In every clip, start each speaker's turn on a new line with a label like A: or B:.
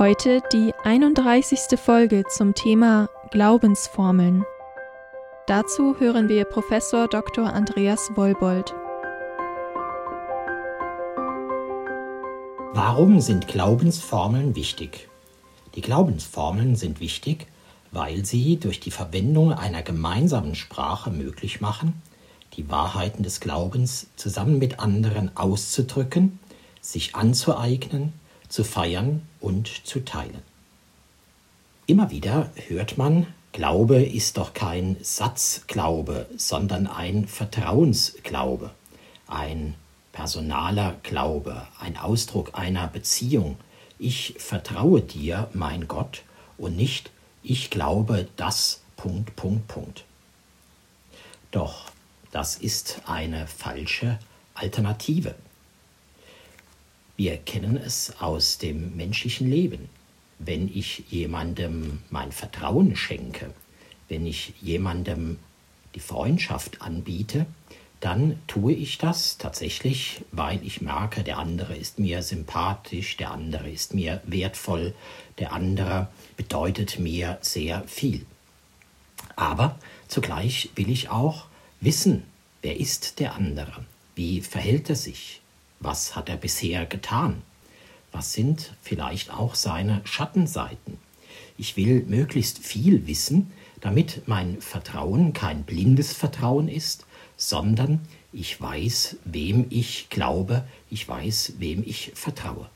A: Heute die 31. Folge zum Thema Glaubensformeln. Dazu hören wir Professor Dr. Andreas Wollbold.
B: Warum sind Glaubensformeln wichtig? Die Glaubensformeln sind wichtig, weil sie durch die Verwendung einer gemeinsamen Sprache möglich machen, die Wahrheiten des Glaubens zusammen mit anderen auszudrücken, sich anzueignen zu feiern und zu teilen. Immer wieder hört man, Glaube ist doch kein Satzglaube, sondern ein Vertrauensglaube, ein personaler Glaube, ein Ausdruck einer Beziehung. Ich vertraue dir, mein Gott, und nicht ich glaube das Punkt, Punkt, Punkt. Doch das ist eine falsche Alternative. Wir kennen es aus dem menschlichen Leben. Wenn ich jemandem mein Vertrauen schenke, wenn ich jemandem die Freundschaft anbiete, dann tue ich das tatsächlich, weil ich merke, der andere ist mir sympathisch, der andere ist mir wertvoll, der andere bedeutet mir sehr viel. Aber zugleich will ich auch wissen, wer ist der andere, wie verhält er sich, was hat er bisher getan? Was sind vielleicht auch seine Schattenseiten? Ich will möglichst viel wissen, damit mein Vertrauen kein blindes Vertrauen ist, sondern ich weiß, wem ich glaube, ich weiß, wem ich vertraue.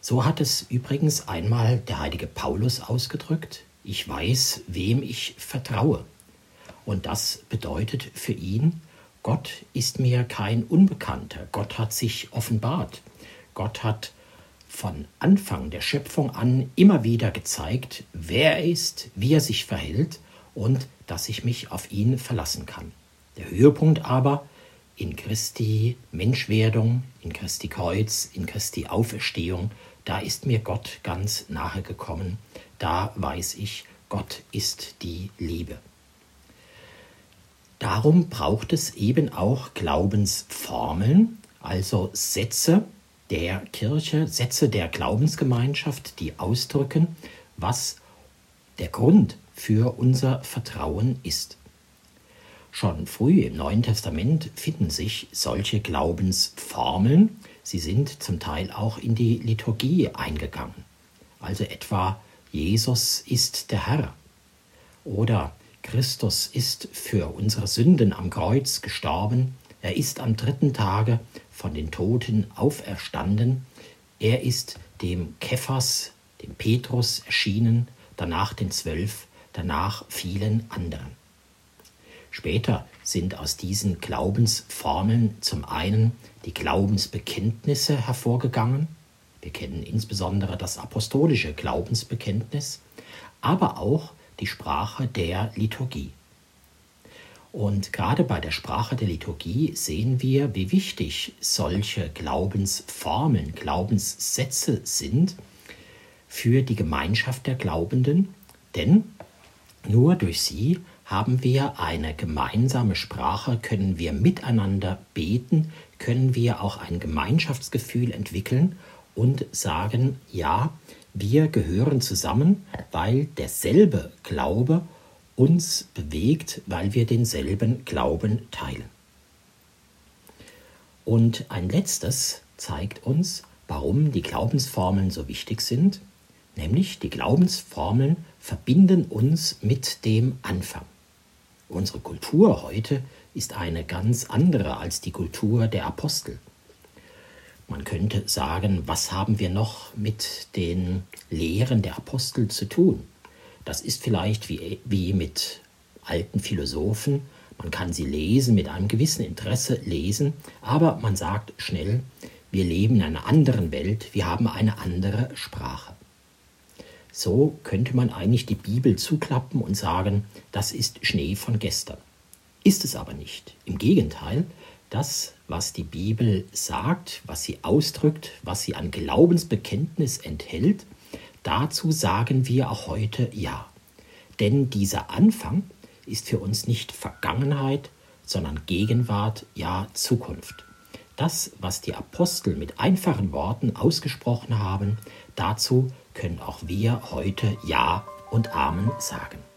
B: So hat es übrigens einmal der heilige Paulus ausgedrückt, ich weiß, wem ich vertraue. Und das bedeutet für ihn, Gott ist mir kein Unbekannter. Gott hat sich offenbart. Gott hat von Anfang der Schöpfung an immer wieder gezeigt, wer er ist, wie er sich verhält und dass ich mich auf ihn verlassen kann. Der Höhepunkt aber in Christi Menschwerdung, in Christi Kreuz, in Christi Auferstehung, da ist mir Gott ganz nahe gekommen. Da weiß ich, Gott ist die Liebe. Darum braucht es eben auch Glaubensformeln, also Sätze der Kirche, Sätze der Glaubensgemeinschaft, die ausdrücken, was der Grund für unser Vertrauen ist. Schon früh im Neuen Testament finden sich solche Glaubensformeln. Sie sind zum Teil auch in die Liturgie eingegangen. Also etwa Jesus ist der Herr oder Christus ist für unsere Sünden am Kreuz gestorben, er ist am dritten Tage von den Toten auferstanden, er ist dem Kephas, dem Petrus erschienen, danach den Zwölf, danach vielen anderen. Später sind aus diesen Glaubensformeln zum einen die Glaubensbekenntnisse hervorgegangen, wir kennen insbesondere das apostolische Glaubensbekenntnis, aber auch die Sprache der Liturgie. Und gerade bei der Sprache der Liturgie sehen wir, wie wichtig solche Glaubensformeln, Glaubenssätze sind für die Gemeinschaft der Glaubenden, denn nur durch sie haben wir eine gemeinsame Sprache, können wir miteinander beten, können wir auch ein Gemeinschaftsgefühl entwickeln und sagen, ja, wir gehören zusammen, weil derselbe Glaube uns bewegt, weil wir denselben Glauben teilen. Und ein letztes zeigt uns, warum die Glaubensformeln so wichtig sind, nämlich die Glaubensformeln verbinden uns mit dem Anfang. Unsere Kultur heute ist eine ganz andere als die Kultur der Apostel. Man könnte sagen, was haben wir noch mit den Lehren der Apostel zu tun? Das ist vielleicht wie, wie mit alten Philosophen. Man kann sie lesen, mit einem gewissen Interesse lesen, aber man sagt schnell, wir leben in einer anderen Welt, wir haben eine andere Sprache. So könnte man eigentlich die Bibel zuklappen und sagen, das ist Schnee von gestern. Ist es aber nicht. Im Gegenteil, das, was die Bibel sagt, was sie ausdrückt, was sie an Glaubensbekenntnis enthält, dazu sagen wir auch heute Ja. Denn dieser Anfang ist für uns nicht Vergangenheit, sondern Gegenwart, ja Zukunft. Das, was die Apostel mit einfachen Worten ausgesprochen haben, dazu können auch wir heute Ja und Amen sagen.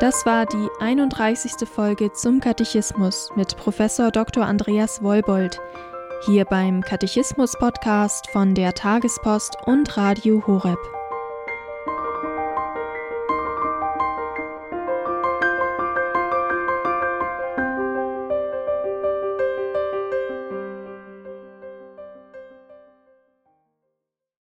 A: Das war die 31. Folge zum Katechismus mit Professor Dr. Andreas Wolbold, hier beim Katechismus Podcast von der Tagespost und Radio Horeb.